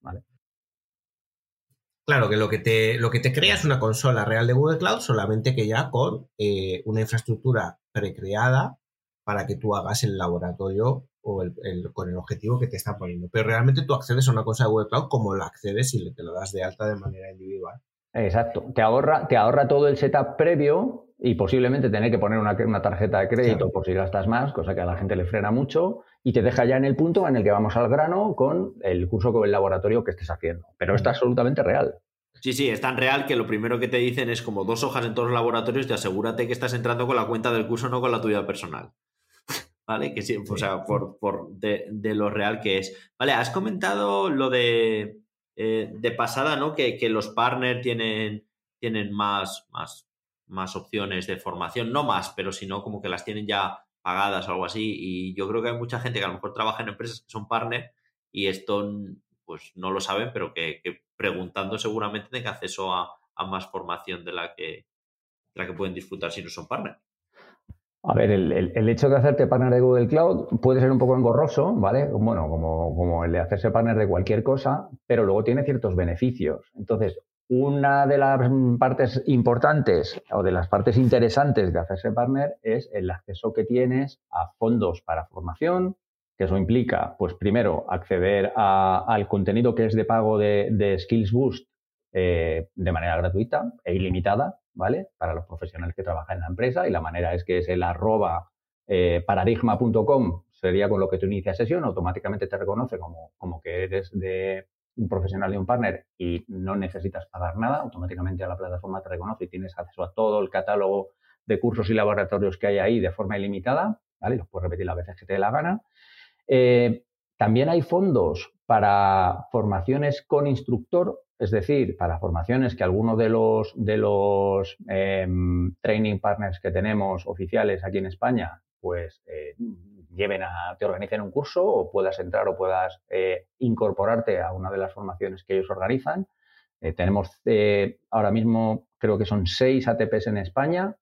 ¿vale? Claro, que lo que, te, lo que te crea es una consola real de Google Cloud, solamente que ya con eh, una infraestructura precreada para que tú hagas el laboratorio o el, el, con el objetivo que te están poniendo. Pero realmente tú accedes a una cosa de Google Cloud como la accedes si te lo das de alta de manera individual. Exacto. Te ahorra, te ahorra todo el setup previo y posiblemente tener que poner una, una tarjeta de crédito claro. por si gastas más, cosa que a la gente le frena mucho, y te deja ya en el punto en el que vamos al grano con el curso con el laboratorio que estés haciendo. Pero está absolutamente real. Sí, sí, es tan real que lo primero que te dicen es como dos hojas en todos los laboratorios y asegúrate que estás entrando con la cuenta del curso, no con la tuya personal. ¿Vale? Que sí, o sea, por, por de, de, lo real que es. Vale, has comentado lo de, eh, de pasada, ¿no? Que, que los partners tienen, tienen más, más, más opciones de formación, no más, pero sino como que las tienen ya pagadas o algo así. Y yo creo que hay mucha gente que a lo mejor trabaja en empresas que son partners y esto pues no lo saben, pero que, que preguntando seguramente tengan acceso a, a, más formación de la que, de la que pueden disfrutar si no son partners. A ver, el, hecho de hacerte partner de Google Cloud puede ser un poco engorroso, ¿vale? Bueno, como, como el de hacerse partner de cualquier cosa, pero luego tiene ciertos beneficios. Entonces, una de las partes importantes o de las partes interesantes de hacerse partner es el acceso que tienes a fondos para formación, que eso implica, pues primero, acceder al contenido que es de pago de, Skills Boost eh, de manera gratuita e ilimitada, ¿vale? Para los profesionales que trabajan en la empresa y la manera es que es el arroba eh, paradigma.com sería con lo que tú inicias sesión, automáticamente te reconoce como, como que eres de un profesional y un partner y no necesitas pagar nada, automáticamente a la plataforma te reconoce y tienes acceso a todo el catálogo de cursos y laboratorios que hay ahí de forma ilimitada, ¿vale? Los puedes repetir las veces que te dé la gana. Eh, también hay fondos para formaciones con instructor es decir, para formaciones que algunos de los, de los em, training partners que tenemos oficiales aquí en España, pues eh, lleven a, te organicen un curso o puedas entrar o puedas eh, incorporarte a una de las formaciones que ellos organizan. Eh, tenemos ahora mismo, creo que son seis ATPs en España.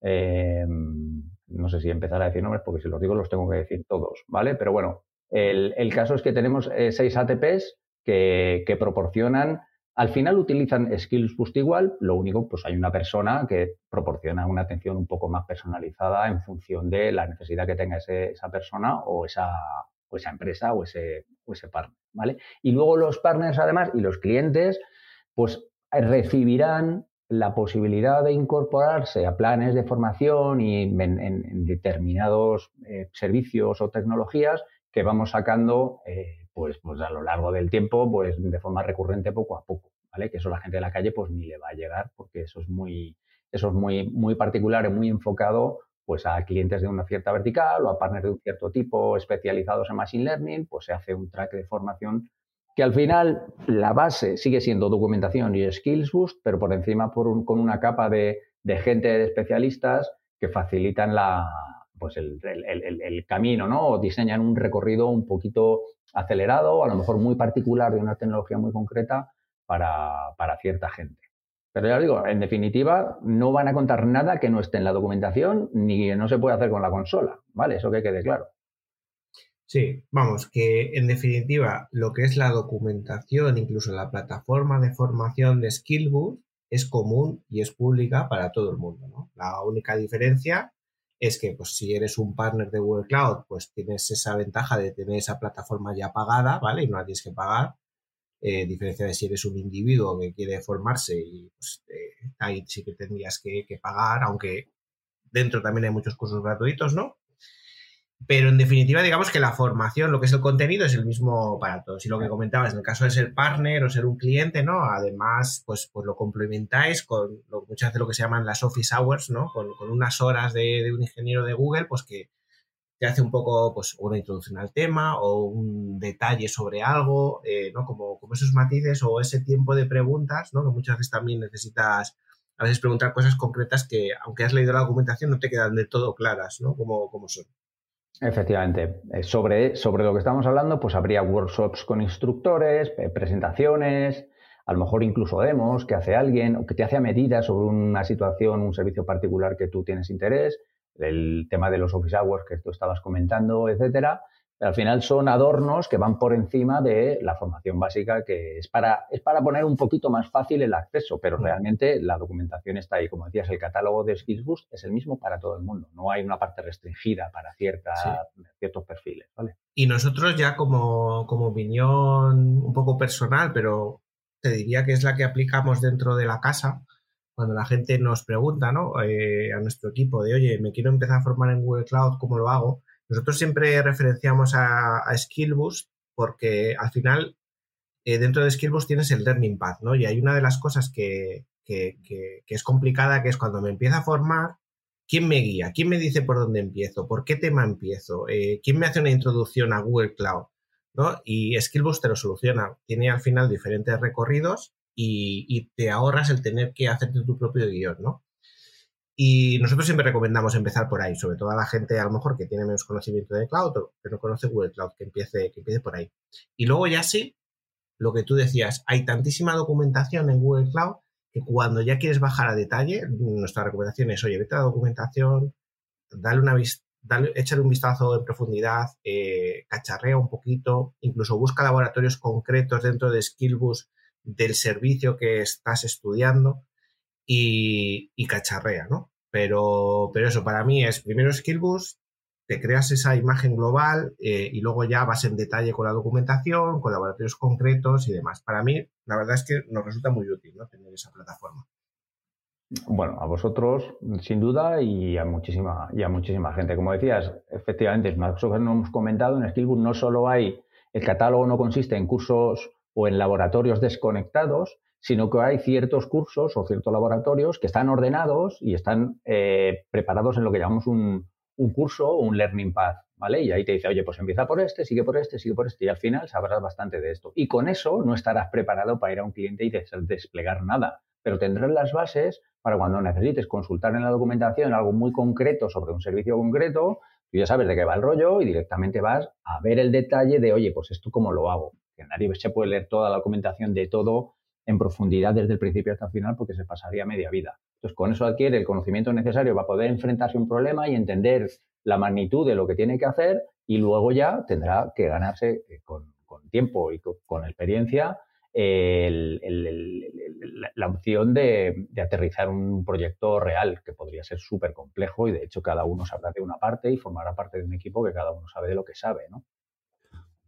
Em, no sé si empezar a decir nombres porque si los digo los tengo que decir todos, ¿vale? Pero bueno, el, caso es que tenemos seis ATPs que, proporcionan al final utilizan Skills Boost igual, lo único, pues hay una persona que proporciona una atención un poco más personalizada en función de la necesidad que tenga esa persona o esa, esa empresa o ese, o ese partner, ¿vale? Y luego los partners, además, y los clientes, pues recibirán la posibilidad de incorporarse a planes de formación y en, determinados eh, servicios o tecnologías que vamos sacando eh, pues, pues a lo largo del tiempo, pues de forma recurrente poco a poco, ¿vale? Que eso la gente de la calle pues ni le va a llegar porque eso es muy, eso es muy, muy particular y muy enfocado pues a clientes de una cierta vertical o a partners de un cierto tipo especializados en Machine Learning, pues se hace un track de formación que al final la base sigue siendo documentación y skills boost, pero por encima por con una capa de, de gente de especialistas que facilitan la, pues el, camino, ¿no? O diseñan un recorrido un poquito acelerado, a lo mejor muy particular de una tecnología muy concreta para, cierta gente. Pero ya digo, en definitiva, no van a contar nada que no esté en la documentación ni que no se puede hacer con la consola, ¿vale? Eso que quede claro. Sí, vamos, que en definitiva lo que es la documentación, incluso la plataforma de formación de Skillbook, es común y es pública para todo el mundo, ¿no? La única diferencia es que pues si eres un partner de Google Cloud, pues tienes esa ventaja de tener esa plataforma ya pagada, ¿vale? Y no la tienes que pagar. Eh, diferencia de si eres un individuo que quiere formarse y pues, ahí sí que tendrías que, pagar, aunque dentro también hay muchos cursos gratuitos, ¿no? Pero en definitiva, digamos que la formación, lo que es el contenido, es el mismo para todos. Y lo que comentabas, en el caso de ser partner o ser un cliente, ¿no? Además, pues, pues lo complementáis con lo, muchas veces lo que se llaman las office hours, ¿no? Con, unas horas de, un ingeniero de Google, pues que te hace un poco, pues, una introducción al tema o un detalle sobre algo, eh, ¿no? Como, como esos matices o ese tiempo de preguntas, ¿no? Que muchas veces también necesitas a veces preguntar cosas concretas que, aunque has leído la documentación, no te quedan de todo claras, ¿no? Como, como son. Efectivamente. Eh, sobre, sobre lo que estamos hablando, pues habría workshops con instructores, eh, presentaciones, a lo mejor incluso demos que hace alguien o que te hace a medida sobre una situación, un servicio particular que tú tienes interés, el tema de los office hours que tú estabas comentando, etcétera al final son adornos que van por encima de la formación básica, que es para, es para poner un poquito más fácil el acceso, pero realmente la documentación está ahí. Como decías, el catálogo de Skillsboost es el mismo para todo el mundo. No hay una parte restringida para cierta, ciertos perfiles. ¿vale? Y nosotros ya como, como opinión un poco personal, pero te diría que es la que aplicamos dentro de la casa, cuando la gente nos pregunta ¿no? Eh, a nuestro equipo de, oye, me quiero empezar a formar en Google Cloud, ¿cómo lo hago? Nosotros siempre referenciamos a, a porque al final eh, dentro de Skillboost tienes el Learning Path, ¿no? Y hay una de las cosas que, es complicada, que es cuando me empiezo a formar, ¿quién me guía? ¿Quién me dice por dónde empiezo? ¿Por qué tema empiezo? Eh, ¿Quién me hace una introducción a Google Cloud? ¿no? Y Skillboost te lo soluciona. Tiene al final diferentes recorridos y, y, te ahorras el tener que hacerte tu propio guion, ¿no? Y nosotros siempre recomendamos empezar por ahí, sobre todo a la gente a lo mejor que tiene menos conocimiento de cloud o que no conoce Google Cloud, que empiece, que empiece por ahí. Y luego ya sí, lo que tú decías, hay tantísima documentación en Google Cloud que cuando ya quieres bajar a detalle, nuestra recomendación es, oye, vete a la documentación, dale una dale, échale un vistazo en profundidad, eh, cacharrea un poquito, incluso busca laboratorios concretos dentro de Skillbus del servicio que estás estudiando y, cacharrea, ¿no? Pero, pero eso, para mí es primero Skillbus, te creas esa imagen global eh, y luego ya vas en detalle con la documentación, con laboratorios concretos y demás. Para mí, la verdad es que nos resulta muy útil ¿no? tener esa plataforma. Bueno, a vosotros, sin duda, y a muchísima, y a muchísima gente. Como decías, efectivamente, que no hemos comentado, en Skillbook no solo hay, el catálogo no consiste en cursos o en laboratorios desconectados, sino que hay ciertos cursos o ciertos laboratorios que están ordenados y están eh, preparados en lo que llamamos un, un curso o un learning path, ¿vale? Y ahí te dice, oye, pues empieza por este, sigue por este, sigue por este, y al final sabrás bastante de esto. Y con eso no estarás preparado para ir a un cliente y desplegar nada, pero tendrás las bases para cuando necesites consultar en la documentación algo muy concreto sobre un servicio concreto, tú ya sabes de qué va el rollo y directamente vas a ver el detalle de, oye, pues esto cómo lo hago. Que nadie se puede leer toda la documentación de todo en profundidad desde el principio hasta el final porque se pasaría media vida. Entonces, con eso adquiere el conocimiento necesario para poder enfrentarse a un problema y entender la magnitud de lo que tiene que hacer y luego ya tendrá que ganarse eh, con, tiempo y con, experiencia la opción de, aterrizar un proyecto real que podría ser súper complejo y de hecho cada uno sabrá de una parte y formará parte de un equipo que cada uno sabe de lo que sabe, ¿no?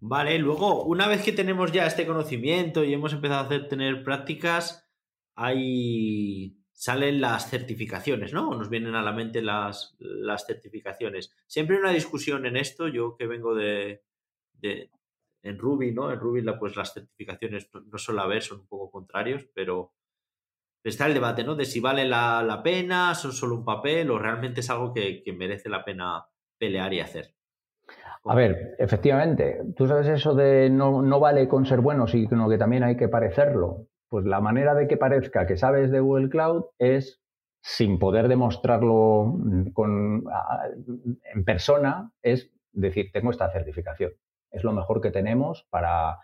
Vale, luego, una vez que tenemos ya este conocimiento y hemos empezado a hacer tener prácticas, ahí salen las certificaciones, ¿no? Nos vienen a la mente las, las certificaciones. Siempre hay una discusión en esto, yo que vengo de, de en Ruby, ¿no? En Ruby la, pues las certificaciones no suele haber, son un poco contrarios, pero está el debate, ¿no? De si vale la, la pena, son solo un papel o realmente es algo que, que merece la pena pelear y hacer. A ver, efectivamente, tú sabes eso de no, no vale con ser bueno, sino que también hay que parecerlo. Pues la manera de que parezca que sabes de Google Cloud es, sin poder demostrarlo con, en persona, es decir, tengo esta certificación. Es lo mejor que tenemos para,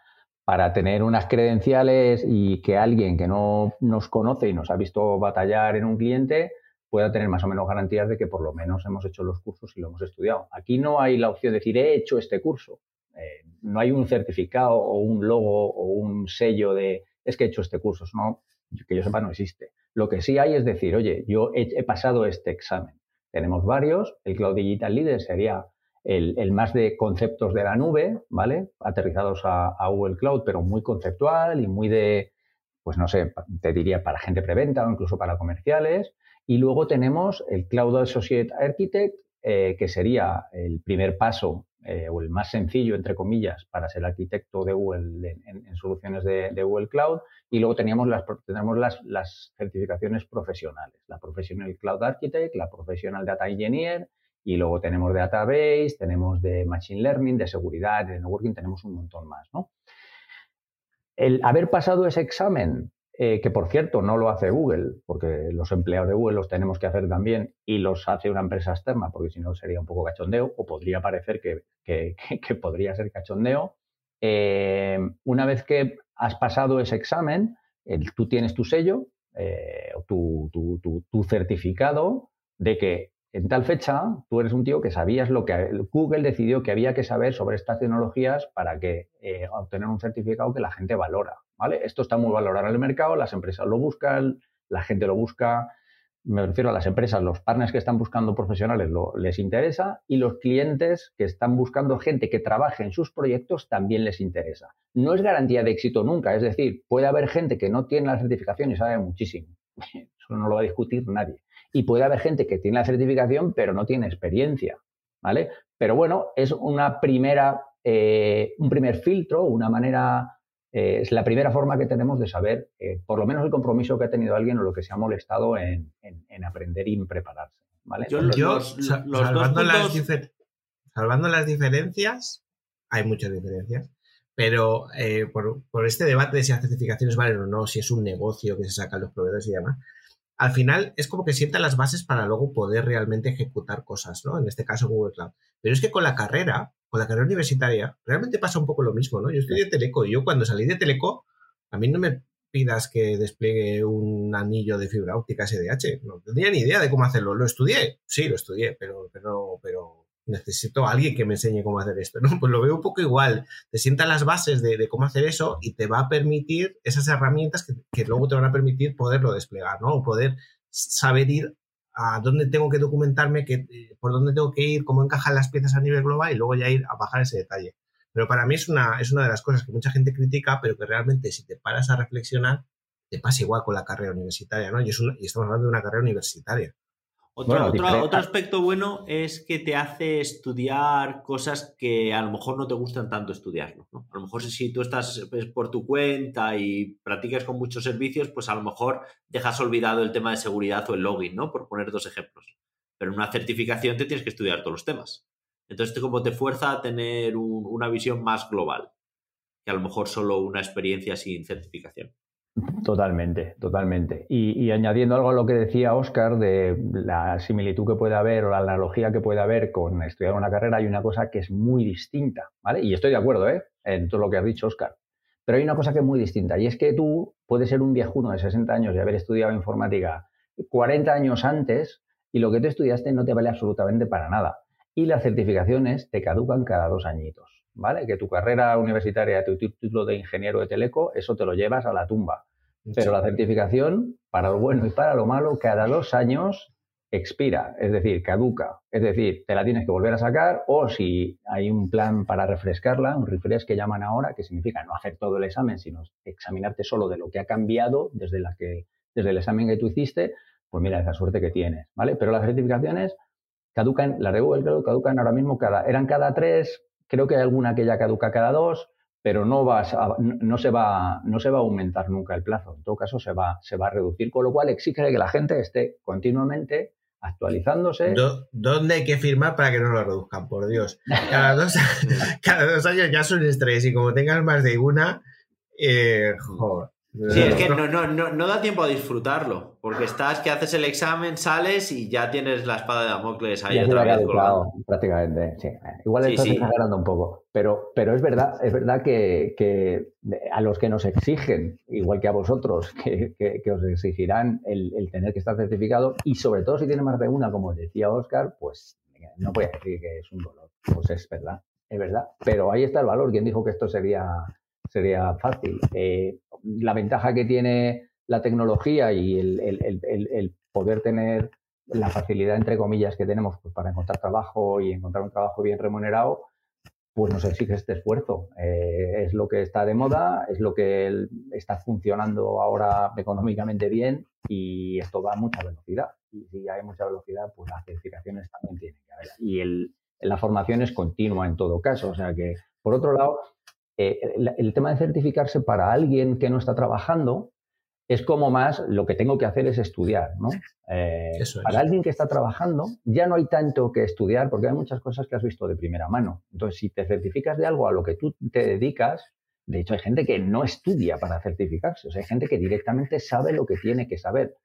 para tener unas credenciales y que alguien que no nos conoce y nos ha visto batallar en un cliente pueda tener más o menos garantías de que por lo menos hemos hecho los cursos y lo hemos estudiado. Aquí no hay la opción de decir, he hecho este curso. Eh, no hay un certificado o un logo o un sello de, es que he hecho este curso. No, que yo sepa, no existe. Lo que sí hay es decir, oye, yo he, pasado este examen. Tenemos varios. El Cloud Digital Leader sería el, más de conceptos de la nube, ¿vale? Aterrizados a, a Google Cloud, pero muy conceptual y muy de, pues no sé, te diría para gente preventa o incluso para comerciales. Y luego tenemos el Cloud Associate Architect, eh, que sería el primer paso eh, o el más sencillo, entre comillas, para ser arquitecto de Google en, soluciones de, Google Cloud. Y luego las, tenemos las, las, certificaciones profesionales, la Professional Cloud Architect, la Professional Data Engineer, y luego tenemos de Database, tenemos de Machine Learning, de seguridad, de networking, tenemos un montón más. ¿no? El haber pasado ese examen eh, que por cierto no lo hace Google, porque los empleados de Google los tenemos que hacer también y los hace una empresa externa, porque si no sería un poco cachondeo, o podría parecer que, que, podría ser cachondeo. Eh, una vez que has pasado ese examen, tú tienes tu sello, eh, tu, tu, tu, certificado de que en tal fecha tú eres un tío que sabías lo que Google decidió que había que saber sobre estas tecnologías para que obtener un certificado que la gente valora. Esto está muy valorado en el mercado, las empresas lo buscan, la gente lo busca, me refiero a las empresas, los partners que están buscando profesionales les interesa y los clientes que están buscando gente que trabaje en sus proyectos también les interesa. No es garantía de éxito nunca, es decir, puede haber gente que no tiene la certificación y sabe muchísimo. Eso no lo va a discutir nadie. Y puede haber gente que tiene la certificación pero no tiene experiencia, ¿vale? Pero bueno, es una primera, eh, un primer filtro, una manera eh, es la primera forma que tenemos de saber, eh, por lo menos, el compromiso que ha tenido alguien o lo que se ha molestado en, aprender y prepararse. Yo, salvando, las diferencias, hay muchas diferencias, pero eh, por, por, este debate de si las certificaciones valen o no, si es un negocio que se sacan los proveedores y demás, al final es como que sienta las bases para luego poder realmente ejecutar cosas, ¿no? En este caso Google Cloud. Pero es que con la carrera, con la carrera universitaria, realmente pasa un poco lo mismo, ¿no? Yo estudié Teleco y yo cuando salí de Teleco, a mí no me, pidas que despliegue un anillo de fibra óptica SDH. No tenía ni idea de cómo hacerlo. ¿Lo estudié? Sí, lo estudié, pero, pero, pero necesito a alguien que me enseñe cómo hacer esto. ¿no? Pues lo veo un poco igual. Te sientan las bases de, cómo hacer eso y te va a permitir esas herramientas que, que, luego te van a permitir poderlo desplegar, ¿no? O poder saber ir a dónde tengo que documentarme, que, eh, por dónde tengo que ir, cómo encajan las piezas a nivel global y luego ya ir a bajar ese detalle. Pero para mí es una, es una de las cosas que mucha gente critica, pero que realmente si te paras a reflexionar, te pasa igual con la carrera universitaria, ¿no? Y, es y estamos hablando de una carrera universitaria. Otro, otro, aspecto bueno es que te hace estudiar cosas que a lo mejor no te gustan tanto estudiar. ¿no? A lo mejor si tú estás por tu cuenta y practicas con muchos servicios, pues a lo mejor dejas olvidado el tema de seguridad o el login, ¿no? Por poner dos ejemplos. Pero en una certificación te tienes que estudiar todos los temas. Entonces, como te fuerza a tener una visión más global que a lo mejor solo una experiencia sin certificación. Totalmente, totalmente. Y, añadiendo algo a lo que decía Oscar de la similitud que puede haber o la analogía que puede haber con estudiar una carrera, hay una cosa que es muy distinta, ¿vale? Y estoy de acuerdo, ¿eh? En todo lo que has dicho, Oscar. Pero hay una cosa que es muy distinta y es que tú puedes ser un viejuno de 60 años y haber estudiado informática 40 años antes y lo que tú estudiaste no te vale absolutamente para nada. Y las certificaciones te caducan cada dos añitos. ¿Vale? Que tu carrera universitaria, tu título de ingeniero de teleco, eso te lo llevas a la tumba. Pero la certificación, para lo bueno y para lo malo, cada dos años expira, es decir, caduca. Es decir, te la tienes que volver a sacar o si hay un plan para refrescarla, un refresh que llaman ahora, que significa no hacer todo el examen, sino examinarte solo de lo que ha cambiado desde, la que, desde el examen que tú hiciste, pues mira esa suerte que tienes, ¿vale? Pero las certificaciones caducan, las de Google caducan ahora mismo cada, eran cada tres, Creo que hay alguna que ya caduca cada dos, pero no, no, se va, no se va a aumentar nunca el plazo. En todo caso, se va, se va a reducir, con lo cual exige que la gente esté continuamente actualizándose. ¿Dónde hay que firmar para que no lo reduzcan? Por Dios. Cada dos, cada dos años ya son estrés y como tengas más de una, eh, joder. Sí, es que no, no, no, da tiempo a disfrutarlo, porque estás que haces el examen, sales y ya tienes la espada de Damocles ahí otra vez prácticamente, sí. Igual estás exagerando un poco, pero, pero es verdad, es verdad que, a los que nos exigen, igual que a vosotros, que, os exigirán el, tener que estar certificado, y sobre todo si tiene más de una, como decía Oscar, pues no voy a decir que es un dolor, pues es verdad, es verdad, pero ahí está el valor, ¿quién dijo que esto sería sería fácil. Eh, la ventaja que tiene la tecnología y el, poder tener la facilidad, entre comillas, que tenemos pues, para encontrar trabajo y encontrar un trabajo bien remunerado, pues nos exige este esfuerzo. Eh, es lo que está de moda, es lo que está funcionando ahora económicamente bien y esto va a mucha velocidad. Y si hay mucha velocidad, pues las certificaciones también tienen que haber. Y la formación es continua en todo caso. O sea que, por otro lado, eh, el, tema de certificarse para alguien que no está trabajando es como más lo que tengo que hacer es estudiar, ¿no? Eh, para alguien que está trabajando ya no hay tanto que estudiar porque hay muchas cosas que has visto de primera mano. Entonces, si te certificas de algo a lo que tú te dedicas, de hecho hay gente que no estudia para certificarse, o sea, hay gente que directamente sabe lo que tiene que saber.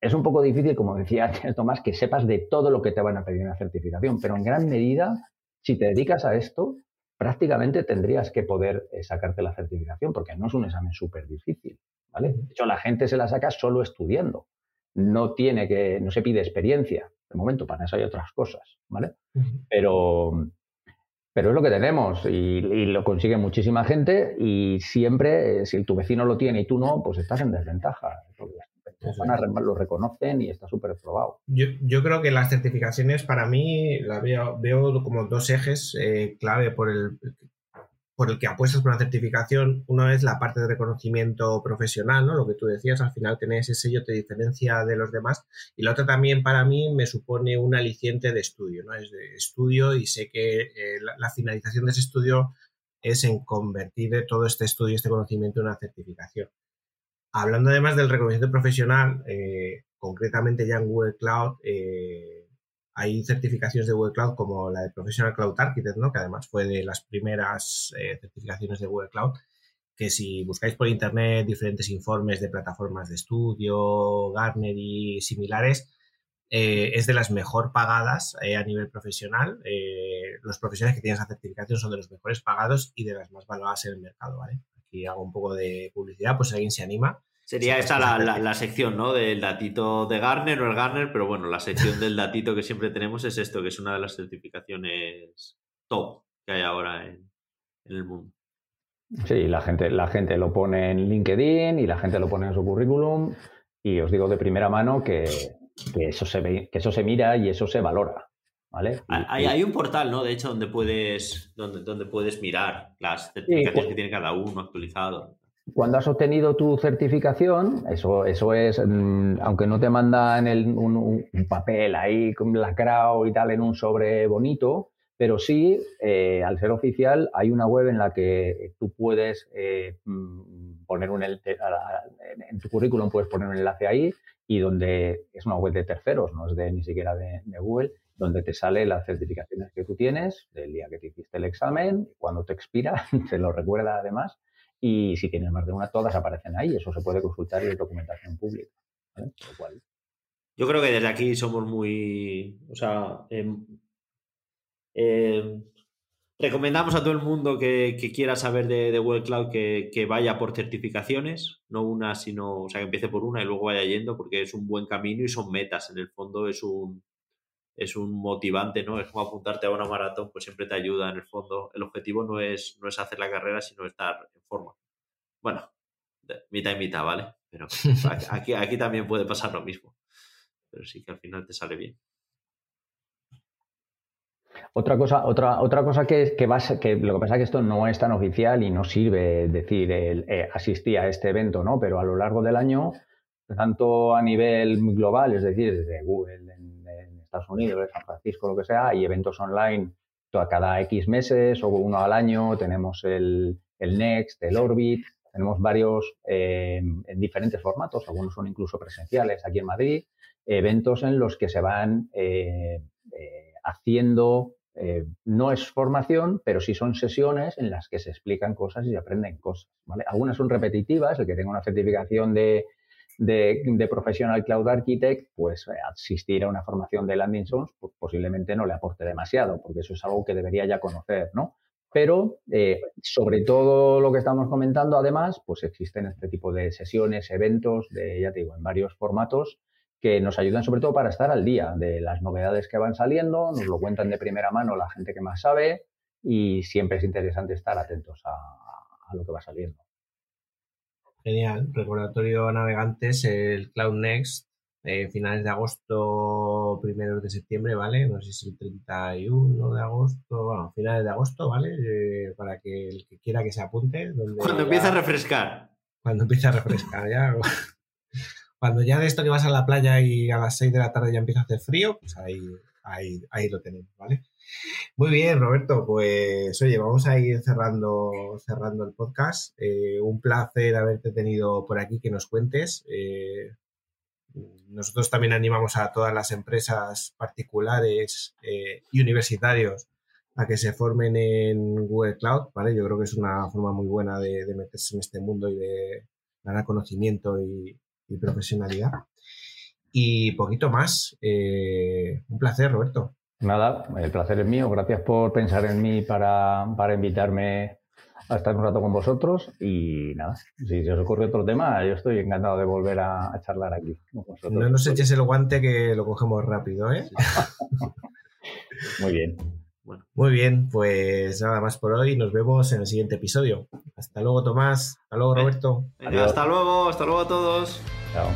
Es un poco difícil, como decía antes Tomás, que sepas de todo lo que te van a pedir en la certificación, pero en gran medida, si te dedicas a esto, prácticamente tendrías que poder eh, sacarte la certificación porque no es un examen súper difícil, ¿vale? De hecho, la gente se la saca solo estudiando. No tiene que, no se pide experiencia. De momento, para eso hay otras cosas, ¿vale? Pero, pero es lo que tenemos y, lo consigue muchísima gente y siempre, eh, si tu vecino lo tiene y tú no, pues estás en desventaja lo reconocen y está súper probado. Yo, creo que las certificaciones para mí las veo, veo como dos ejes eh, clave por el, por el que apuestas por una certificación. Uno es la parte de reconocimiento profesional, ¿no? Lo que tú decías, al final tener ese sello te diferencia de los demás. Y la otra también para mí me supone un aliciente de estudio, ¿no? Es de estudio y sé que eh, la, finalización de ese estudio es en convertir todo este estudio, y este conocimiento en una certificación. Hablando además del reconocimiento profesional, eh, concretamente ya en Google Cloud, eh, hay certificaciones de Google Cloud como la de Professional Cloud Architect, ¿no? que además fue de las primeras eh, certificaciones de Google Cloud, que si buscáis por internet diferentes informes de plataformas de estudio, Gartner y similares, es de las mejor pagadas a nivel profesional. los profesionales que tienen esa certificación son de los mejores pagados y de las más valoradas en el mercado. ¿vale? Aquí hago un poco de publicidad, pues alguien se anima. Sería esta la, sección, ¿no? Del datito de Garner o el Garner, pero bueno, la sección del datito que siempre tenemos es esto, que es una de las certificaciones top que hay ahora en, el mundo. Sí, la gente, la gente lo pone en LinkedIn y la gente lo pone en su currículum y os digo de primera mano que, eso, se ve, que eso se mira y eso se valora. ¿Vale? Hay, un portal, ¿no? De hecho, donde puedes, donde, donde puedes mirar las certificaciones que tiene cada uno actualizado. Cuando has obtenido tu certificación, eso, eso es, mm, aunque no te mandan el, un, papel ahí con lacrado y tal en un sobre bonito, pero sí, eh, al ser oficial, hay una web en la que tú puedes eh, mm, poner un en tu currículum puedes poner un enlace ahí y donde es una web de terceros, no es de ni siquiera de, Google, donde te sale las certificaciones que tú tienes del día que te hiciste el examen, cuando te expira, te lo recuerda además y si tienes más de una, todas aparecen ahí. Eso se puede consultar y es documentación pública. Yo creo que desde aquí somos muy. O sea, em, em, recomendamos a todo el mundo que, quiera saber de, Google Cloud que, que, vaya por certificaciones, no una, sino. O sea, que empiece por una y luego vaya yendo, porque es un buen camino y son metas. En el fondo es un es un motivante, ¿no? Es como apuntarte a una maratón, pues siempre te ayuda en el fondo. El objetivo no es, no es hacer la carrera, sino estar en forma. Bueno, mitad y mitad, ¿vale? Pero aquí, aquí también puede pasar lo mismo. Pero sí que al final te sale bien. Otra cosa, otra, otra cosa que, que, que lo que pasa es que esto no es tan oficial y no sirve decir el, eh, asistí a este evento, ¿no? Pero a lo largo del año, tanto a nivel global, es decir, desde Google, Estados Unidos, San Francisco, lo que sea, hay eventos online cada X meses o uno al año, tenemos el, Next, el Orbit, tenemos varios eh, en diferentes formatos, algunos son incluso presenciales aquí en Madrid, eventos en los que se van eh, eh, haciendo, no es formación, pero sí son sesiones en las que se explican cosas y se aprenden cosas. Algunas son repetitivas, el que tenga una certificación de, de, Professional Cloud Architect, pues eh, asistir a una formación de landing zones pues, posiblemente no le aporte demasiado, porque eso es algo que debería ya conocer, ¿no? Pero eh, sobre todo lo que estamos comentando, además, pues existen este tipo de sesiones, eventos, de, ya te digo, en varios formatos que nos ayudan sobre todo para estar al día de las novedades que van saliendo, nos lo cuentan de primera mano la gente que más sabe y siempre es interesante estar atentos a lo que va saliendo. Genial. Recordatorio a navegantes, el Cloud Next, eh, finales de agosto, primeros de septiembre, ¿vale? No sé si es el 31 de agosto, bueno, finales de agosto, ¿vale? Eh, para que el que quiera que se apunte. cuando empieza a refrescar. Cuando empieza a refrescar, ya. cuando ya de esto que vas a la playa y a las 6 de la tarde ya empieza a hacer frío, pues ahí, ahí, ahí lo tenemos, ¿vale? Muy bien, Roberto. Pues oye, vamos a ir cerrando, cerrando el podcast. Eh, un placer haberte tenido por aquí, que nos cuentes. Eh, nosotros también animamos a todas las empresas particulares eh, y universitarios a que se formen en Google Cloud, ¿vale? Yo creo que es una forma muy buena de, meterse en este mundo y de ganar conocimiento y, y profesionalidad. Y poquito más. un placer, Roberto. Nada, el placer es mío. Gracias por pensar en mí para, para invitarme a estar un rato con vosotros. Y nada, si se os ocurre otro tema, yo estoy encantado de volver a, charlar aquí. No nos eches el guante que lo cogemos rápido, ¿eh? Muy bien. Muy bien, pues nada más por hoy. Nos vemos en el siguiente episodio. Hasta luego, Tomás. Hasta luego, Roberto. hasta luego, hasta luego a todos. Chao.